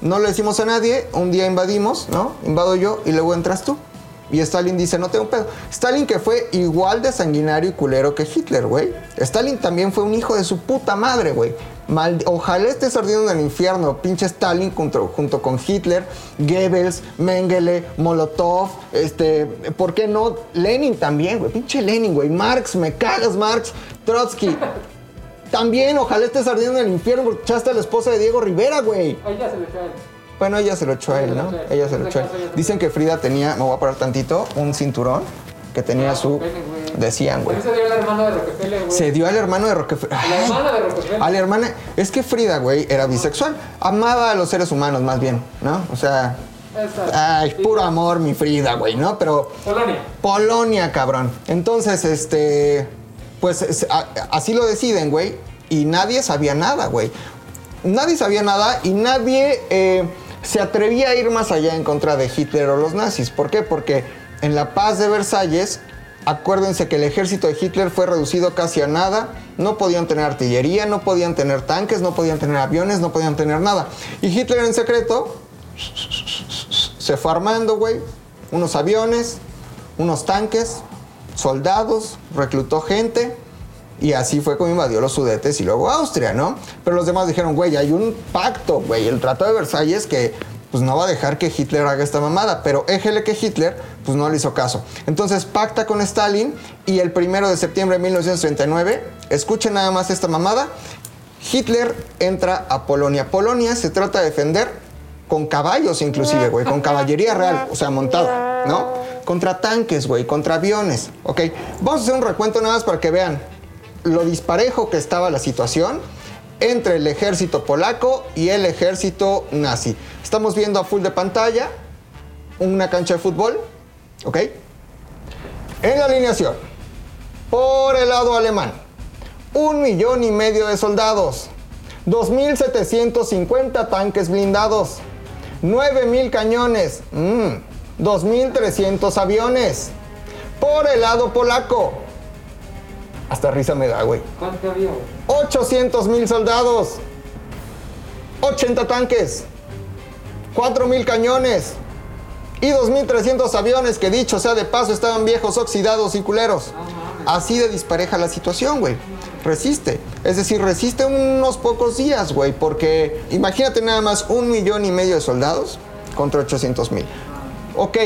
No le decimos a nadie, un día invadimos, ¿no? Invado yo y luego entras tú. Y Stalin dice, no tengo pedo. Stalin que fue igual de sanguinario y culero que Hitler, güey. Stalin también fue un hijo de su puta madre, güey. Ojalá estés ardiendo en el infierno, pinche Stalin junto, junto con Hitler, Goebbels, Mengele, Molotov, este, ¿por qué no? Lenin también, güey. Pinche Lenin, güey. Marx, me cagas, Marx. Trotsky. También, ojalá estés ardiendo en el infierno porque echaste a la esposa de Diego Rivera, güey. Ya se le echó a él. Bueno, ella se lo echó a él, ¿no? Ella se lo echó a él. Dicen que Frida tenía, me voy a parar tantito, un cinturón que tenía su... Decían, güey. Se dio la hermana de Rockefeller, güey. Se dio al hermano de Rockefeller. La hermana de Rockefeller. A la hermana. Es que Frida, güey, era bisexual. Amaba a los seres humanos, más bien, ¿no? O sea. Ay, puro amor, mi Frida, güey, ¿no? Pero. Polonia. Polonia, cabrón. Entonces, este. Pues así lo deciden, güey. Y nadie sabía nada, güey. Nadie sabía nada y nadie. eh, se atrevía a ir más allá en contra de Hitler o los nazis. ¿Por qué? Porque en la paz de Versalles, acuérdense que el ejército de Hitler fue reducido casi a nada, no podían tener artillería, no podían tener tanques, no podían tener aviones, no podían tener nada. Y Hitler en secreto se fue armando, güey, unos aviones, unos tanques, soldados, reclutó gente. Y así fue como invadió los Sudetes y luego Austria, ¿no? Pero los demás dijeron, güey, hay un pacto, güey, el Tratado de Versalles que pues no va a dejar que Hitler haga esta mamada. Pero éjele que Hitler, pues no le hizo caso. Entonces pacta con Stalin y el primero de septiembre de 1939, escuchen nada más esta mamada, Hitler entra a Polonia. Polonia se trata de defender con caballos inclusive, güey, con caballería real, o sea, montada, ¿no? Contra tanques, güey, contra aviones, ¿ok? Vamos a hacer un recuento nada más para que vean lo disparejo que estaba la situación entre el ejército polaco y el ejército nazi. Estamos viendo a full de pantalla una cancha de fútbol, ¿ok? En la alineación, por el lado alemán, un millón y medio de soldados, 2.750 tanques blindados, 9.000 cañones, mm, 2.300 aviones. Por el lado polaco, hasta risa me da, güey. ¿Cuánto había, güey? 800 mil soldados, 80 tanques, 4 mil cañones y 2.300 aviones que dicho sea de paso estaban viejos, oxidados y culeros. Así de dispareja la situación, güey. Resiste. Es decir, resiste unos pocos días, güey, porque imagínate nada más un millón y medio de soldados contra 800 mil. Ok,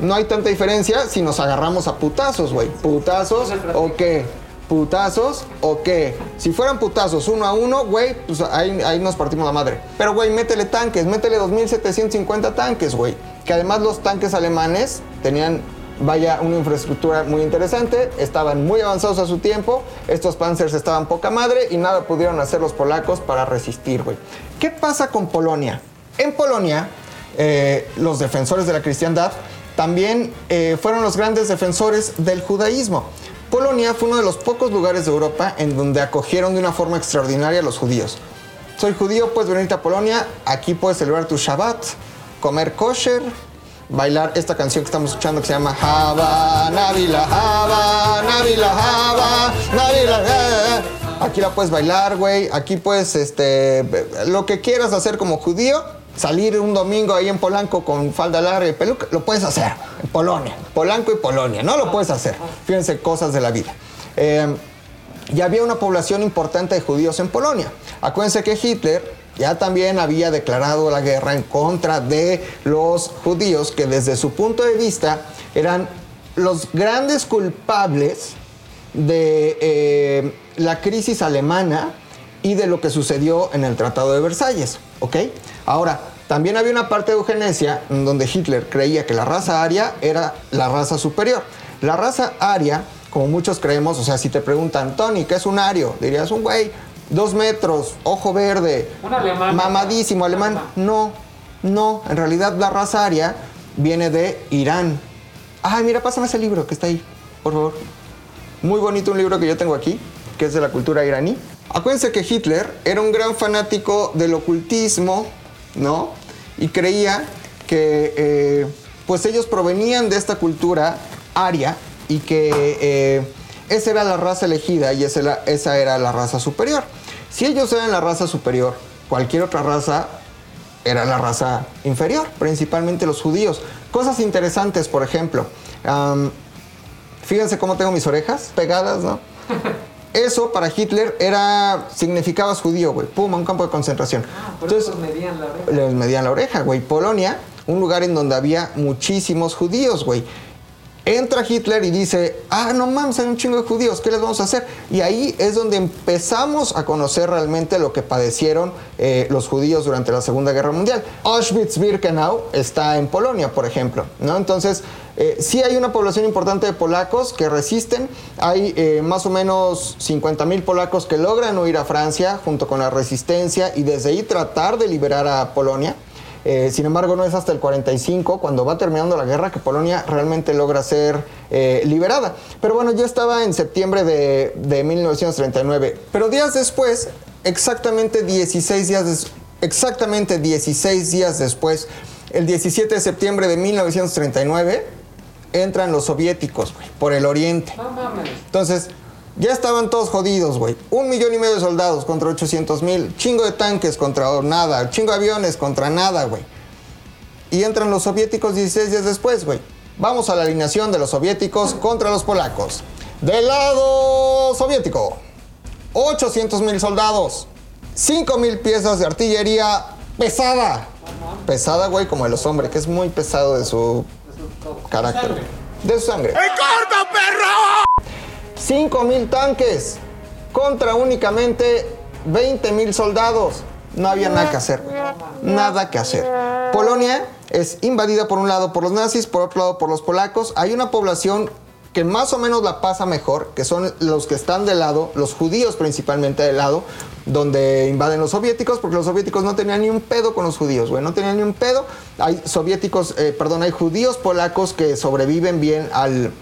no hay tanta diferencia si nos agarramos a putazos, güey. Putazos o qué. Putazos o qué. Si fueran putazos uno a uno, güey, pues ahí, ahí nos partimos la madre. Pero, güey, métele tanques, métele 2.750 tanques, güey. Que además los tanques alemanes tenían, vaya, una infraestructura muy interesante, estaban muy avanzados a su tiempo, estos panzers estaban poca madre y nada pudieron hacer los polacos para resistir, güey. ¿Qué pasa con Polonia? En Polonia, eh, los defensores de la cristiandad también eh, fueron los grandes defensores del judaísmo. Polonia fue uno de los pocos lugares de Europa en donde acogieron de una forma extraordinaria a los judíos. Soy judío, puedes venirte a Polonia, aquí puedes celebrar tu Shabbat, comer kosher, bailar esta canción que estamos escuchando que se llama Hava, Navila, Hava, Navila, Hava, Navila. eh. Aquí la puedes bailar, güey. Aquí puedes, este, lo que quieras hacer como judío, salir un domingo ahí en Polanco con falda larga y peluca, lo puedes hacer en Polonia. Polanco y Polonia, no lo puedes hacer. Fíjense, cosas de la vida. Eh, y había una población importante de judíos en Polonia. Acuérdense que Hitler ya también había declarado la guerra en contra de los judíos que desde su punto de vista eran los grandes culpables de eh, la crisis alemana y de lo que sucedió en el Tratado de Versalles, ¿ok? Ahora, también había una parte de eugenesia en donde Hitler creía que la raza aria era la raza superior. La raza aria, como muchos creemos, o sea, si te preguntan, Tony, ¿qué es un ario? Dirías, un güey, dos metros, ojo verde, Un alemán. mamadísimo alemán. No, no, en realidad la raza aria viene de Irán. Ay, mira, pásame ese libro que está ahí, por favor. Muy bonito un libro que yo tengo aquí, que es de la cultura iraní. Acuérdense que Hitler era un gran fanático del ocultismo, ¿no? Y creía que eh, pues ellos provenían de esta cultura aria y que eh, esa era la raza elegida y esa era, esa era la raza superior. Si ellos eran la raza superior, cualquier otra raza era la raza inferior, principalmente los judíos. Cosas interesantes, por ejemplo, fíjense cómo tengo mis orejas pegadas, ¿no? Eso para Hitler era significabas judío, güey. Pum, un campo de concentración. Por eso medían la oreja. les medían la oreja, güey. Polonia, un lugar en donde había muchísimos judíos, güey. Entra Hitler y dice, ah, no mames, hay un chingo de judíos, ¿qué les vamos a hacer? Y ahí es donde empezamos a conocer realmente lo que padecieron eh, los judíos durante la Segunda Guerra Mundial. Auschwitz-Birkenau está en Polonia, por ejemplo, ¿no? Entonces, eh, sí hay una población importante de polacos que resisten. Hay eh, más o menos 50 mil polacos que logran huir a Francia junto con la resistencia y desde ahí tratar de liberar a Polonia. Eh, sin embargo, no es hasta el 45, cuando va terminando la guerra, que Polonia realmente logra ser eh, liberada. Pero bueno, ya estaba en septiembre de, de 1939. Pero días después, exactamente 16 días des- exactamente 16 días después, el 17 de septiembre de 1939, entran los soviéticos, por el oriente. Entonces, ya estaban todos jodidos, güey. Un millón y medio de soldados contra 800 mil. Chingo de tanques contra nada. Chingo de aviones contra nada, güey. Y entran los soviéticos 16 días después, güey. Vamos a la alineación de los soviéticos contra los polacos. Del lado soviético, 800 mil soldados. 5 mil piezas de artillería pesada. Pesada, güey, como de los hombres, que es muy pesado de su carácter. De su sangre. 5 mil tanques contra únicamente 20 mil soldados. No había nada que hacer. Nada que hacer. Polonia es invadida por un lado por los nazis, por otro lado por los polacos. Hay una población que más o menos la pasa mejor, que son los que están del lado, los judíos principalmente del lado, donde invaden los soviéticos, porque los soviéticos no tenían ni un pedo con los judíos, güey, no tenían ni un pedo. Hay soviéticos, eh, perdón, hay judíos polacos que sobreviven bien al,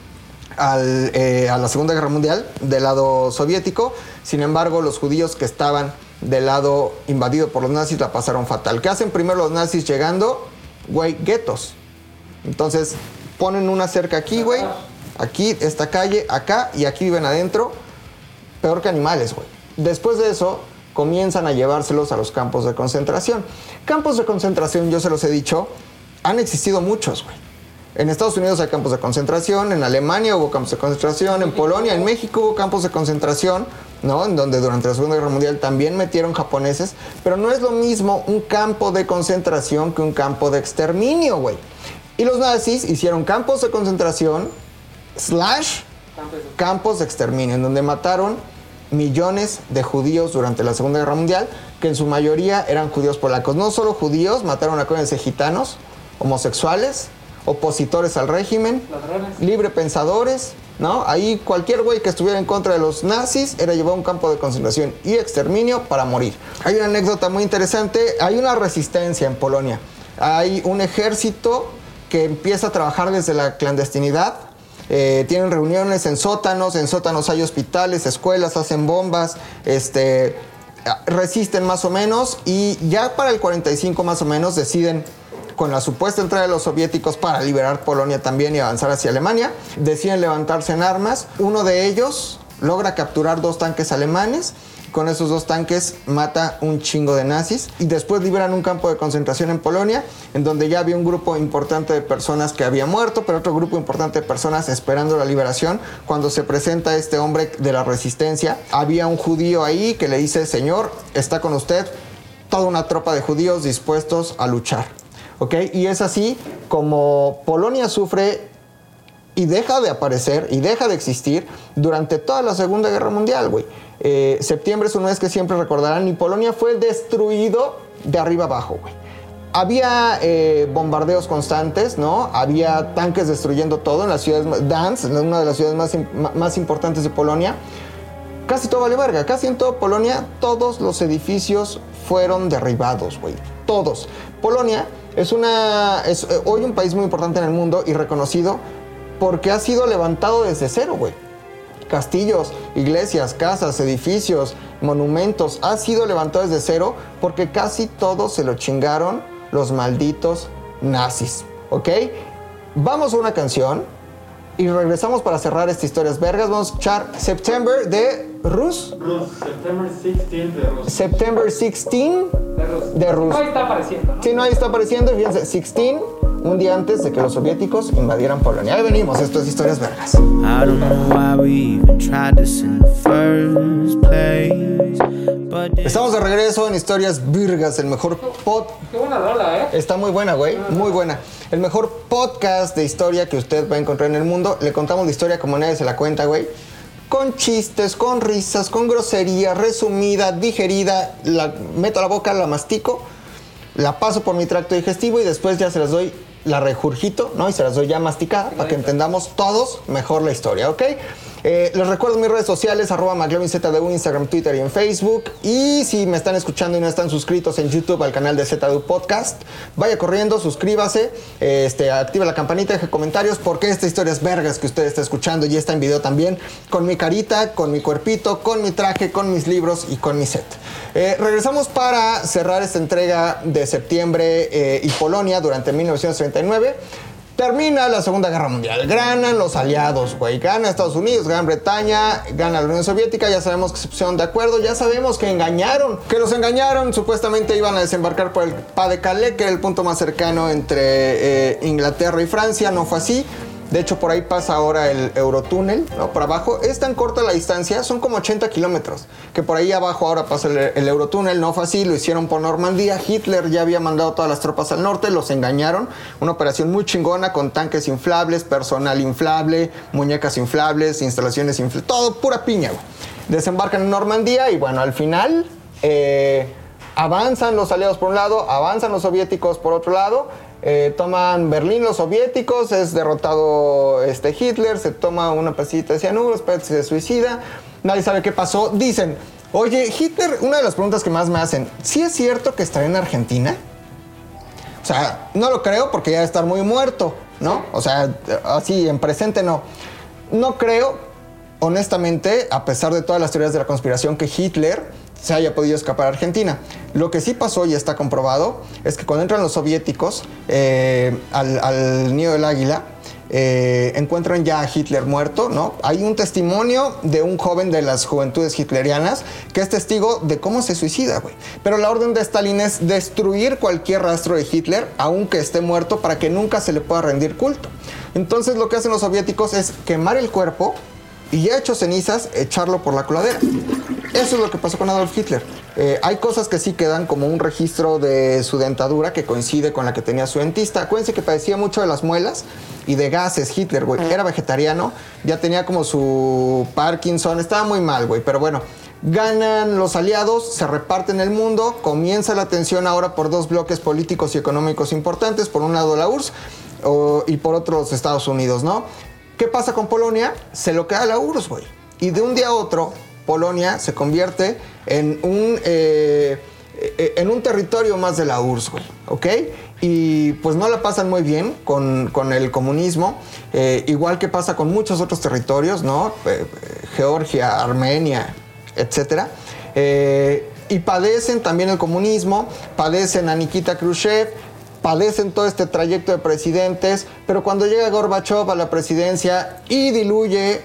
eh, a la Segunda Guerra Mundial del lado soviético. Sin embargo, los judíos que estaban del lado invadido por los nazis la pasaron fatal. ¿Qué hacen primero los nazis llegando? Güey, guetos. Entonces ponen una cerca aquí, güey. Aquí, esta calle, acá y aquí viven adentro. Peor que animales, güey. Después de eso, comienzan a llevárselos a los campos de concentración. Campos de concentración, yo se los he dicho, han existido muchos, güey. En Estados Unidos hay campos de concentración, en Alemania hubo campos de concentración, en Polonia, en México hubo campos de concentración, ¿no? En donde durante la Segunda Guerra Mundial también metieron japoneses, pero no es lo mismo un campo de concentración que un campo de exterminio, güey. Y los nazis hicieron campos de concentración slash campos de exterminio, en donde mataron millones de judíos durante la Segunda Guerra Mundial, que en su mayoría eran judíos polacos. No solo judíos, mataron a gitanos, homosexuales, opositores al régimen, Ladrones. libre pensadores, ¿no? Ahí cualquier güey que estuviera en contra de los nazis era llevado a un campo de concentración y exterminio para morir. Hay una anécdota muy interesante, hay una resistencia en Polonia. Hay un ejército que empieza a trabajar desde la clandestinidad. Eh, tienen reuniones en sótanos, en sótanos hay hospitales, escuelas, hacen bombas, este, resisten más o menos y ya para el 45 más o menos deciden con la supuesta entrada de los soviéticos para liberar Polonia también y avanzar hacia Alemania, deciden levantarse en armas. Uno de ellos logra capturar dos tanques alemanes. Con esos dos tanques mata un chingo de nazis y después liberan un campo de concentración en Polonia, en donde ya había un grupo importante de personas que había muerto, pero otro grupo importante de personas esperando la liberación. Cuando se presenta este hombre de la resistencia, había un judío ahí que le dice, Señor, está con usted toda una tropa de judíos dispuestos a luchar. ¿Ok? Y es así como Polonia sufre y deja de aparecer y deja de existir durante toda la Segunda Guerra Mundial, güey. Eh, septiembre es un mes que siempre recordarán y Polonia fue destruido de arriba abajo, güey. Había eh, bombardeos constantes, ¿no? Había tanques destruyendo todo en las ciudades, Danz, una de las ciudades más, más importantes de Polonia. Casi todo vale verga. Casi en toda Polonia todos los edificios fueron derribados, güey. Todos. Polonia es una es eh, hoy un país muy importante en el mundo y reconocido porque ha sido levantado desde cero, güey. Castillos, iglesias, casas, edificios, monumentos, ha sido levantado desde cero porque casi todo se lo chingaron los malditos nazis, ¿ok? Vamos a una canción y regresamos para cerrar esta historias vergas. Vamos a escuchar September de Rus. Rus, September 16 de Rus. September 16 De Rus. de Rus. Ahí está apareciendo, ¿no? Sí, no, ahí está apareciendo. Fíjense, 16, un día antes de que los soviéticos invadieran Polonia. Ahí venimos, esto es historias vergas. I don't know why we even tried this in the first place. But Estamos de regreso en Historias Virgas, el mejor pod. Qué buena rola, ¿eh? Está muy buena, güey, muy buena. El mejor podcast de historia que usted va a encontrar en el mundo. Le contamos la historia como nadie se la cuenta, güey. Con chistes, con risas, con grosería, resumida, digerida. La meto a la boca, la mastico, la paso por mi tracto digestivo y después ya se las doy, la regurgito, ¿no? Y se las doy ya masticada para que entendamos todos mejor la historia, ¿ok? Eh, les recuerdo mis redes sociales, arroba McLovinZDU, Instagram, Twitter y en Facebook. Y si me están escuchando y no están suscritos en YouTube al canal de ZDU Podcast, vaya corriendo, suscríbase, este, activa la campanita, deje comentarios, porque esta historia es vergas que usted está escuchando y está en video también, con mi carita, con mi cuerpito, con mi traje, con mis libros y con mi set. Eh, regresamos para cerrar esta entrega de septiembre eh, y Polonia durante 1939. Termina la Segunda Guerra Mundial. Ganan los aliados, güey. Gana Estados Unidos, Gran Bretaña, gana la Unión Soviética. Ya sabemos que se pusieron de acuerdo. Ya sabemos que engañaron. Que los engañaron. Supuestamente iban a desembarcar por el Pas de Calais, que era el punto más cercano entre eh, Inglaterra y Francia. No fue así. De hecho, por ahí pasa ahora el Eurotúnel, ¿no? Por abajo. Es tan corta la distancia, son como 80 kilómetros. Que por ahí abajo ahora pasa el, el Eurotúnel, no fue así, lo hicieron por Normandía. Hitler ya había mandado todas las tropas al norte, los engañaron. Una operación muy chingona con tanques inflables, personal inflable, muñecas inflables, instalaciones inflables, todo pura piña. Desembarcan en Normandía y bueno, al final. eh, avanzan los aliados por un lado, avanzan los soviéticos por otro lado, eh, toman Berlín los soviéticos, es derrotado este Hitler, se toma una pasita de cianuro, se suicida, nadie sabe qué pasó. Dicen, oye, Hitler, una de las preguntas que más me hacen, ¿sí es cierto que estará en Argentina? O sea, no lo creo porque ya debe estar muy muerto, ¿no? O sea, así en presente no. No creo, honestamente, a pesar de todas las teorías de la conspiración, que Hitler se haya podido escapar a Argentina. Lo que sí pasó y está comprobado es que cuando entran los soviéticos eh, al, al nido del águila, eh, encuentran ya a Hitler muerto, ¿no? Hay un testimonio de un joven de las juventudes hitlerianas que es testigo de cómo se suicida, güey. Pero la orden de Stalin es destruir cualquier rastro de Hitler, aunque esté muerto, para que nunca se le pueda rendir culto. Entonces lo que hacen los soviéticos es quemar el cuerpo y ya hecho cenizas, echarlo por la coladera. Eso es lo que pasó con Adolf Hitler. Eh, hay cosas que sí quedan como un registro de su dentadura que coincide con la que tenía su dentista. Acuérdense que padecía mucho de las muelas y de gases Hitler, güey. Era vegetariano, ya tenía como su Parkinson, estaba muy mal, güey. Pero bueno, ganan los aliados, se reparten el mundo, comienza la tensión ahora por dos bloques políticos y económicos importantes. Por un lado la URSS o- y por otro los Estados Unidos, ¿no? ¿Qué pasa con Polonia? Se lo queda la URSS, güey. Y de un día a otro, Polonia se convierte en un, eh, eh, en un territorio más de la URSS, güey. ¿Ok? Y pues no la pasan muy bien con, con el comunismo, eh, igual que pasa con muchos otros territorios, ¿no? Georgia, Armenia. Eh, y padecen también el comunismo, padecen a Nikita Khrushchev, padecen todo este trayecto de presidentes, pero cuando llega Gorbachev a la presidencia y diluye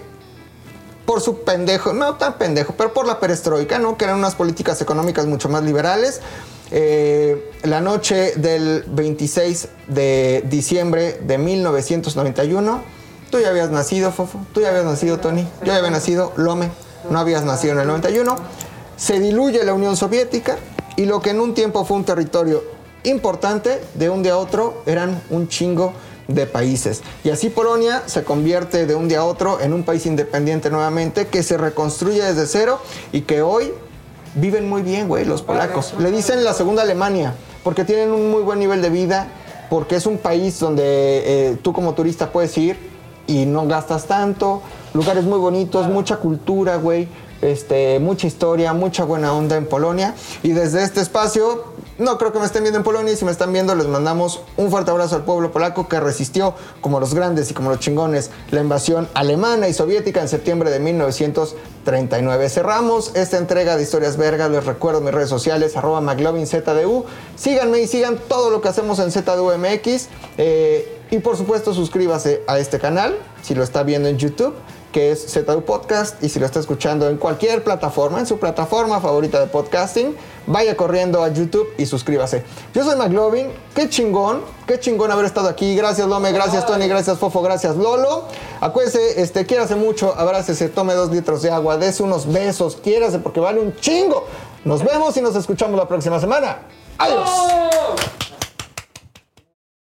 por su pendejo, no tan pendejo, pero por la perestroika, ¿no? Que eran unas políticas económicas mucho más liberales. Eh, la noche del 26 de diciembre de 1991, tú ya habías nacido, Fofo, tú ya habías nacido, Tony, yo ya había nacido, Lome, no habías nacido en el 91. Se diluye la Unión Soviética y lo que en un tiempo fue un territorio importante, de un día a otro eran un chingo de países. Y así Polonia se convierte de un día a otro en un país independiente nuevamente que se reconstruye desde cero y que hoy viven muy bien, güey, los polacos. Le dicen la segunda Alemania porque tienen un muy buen nivel de vida, porque es un país donde eh, tú como turista puedes ir y no gastas tanto, lugares muy bonitos, mucha cultura, güey. Este, mucha historia, mucha buena onda en Polonia. Y desde este espacio, no creo que me estén viendo en Polonia. Y si me están viendo, les mandamos un fuerte abrazo al pueblo polaco que resistió, como los grandes y como los chingones, la invasión alemana y soviética en septiembre de 1939. Cerramos esta entrega de Historias Vergas. Les recuerdo mis redes sociales, arroba McLovinZDU. Síganme y sigan todo lo que hacemos en ZDUMX. Eh, y por supuesto, suscríbase a este canal si lo está viendo en YouTube que es ZDU Podcast y si lo está escuchando en cualquier plataforma, en su plataforma favorita de podcasting, vaya corriendo a YouTube y suscríbase. Yo soy McLovin, qué chingón, qué chingón haber estado aquí. Gracias Lome, gracias Tony, gracias Fofo, gracias Lolo. Acuérdese, este, quiérase mucho, abrácese, tome dos litros de agua, dese unos besos, quiérase porque vale un chingo. Nos vemos y nos escuchamos la próxima semana. Adiós.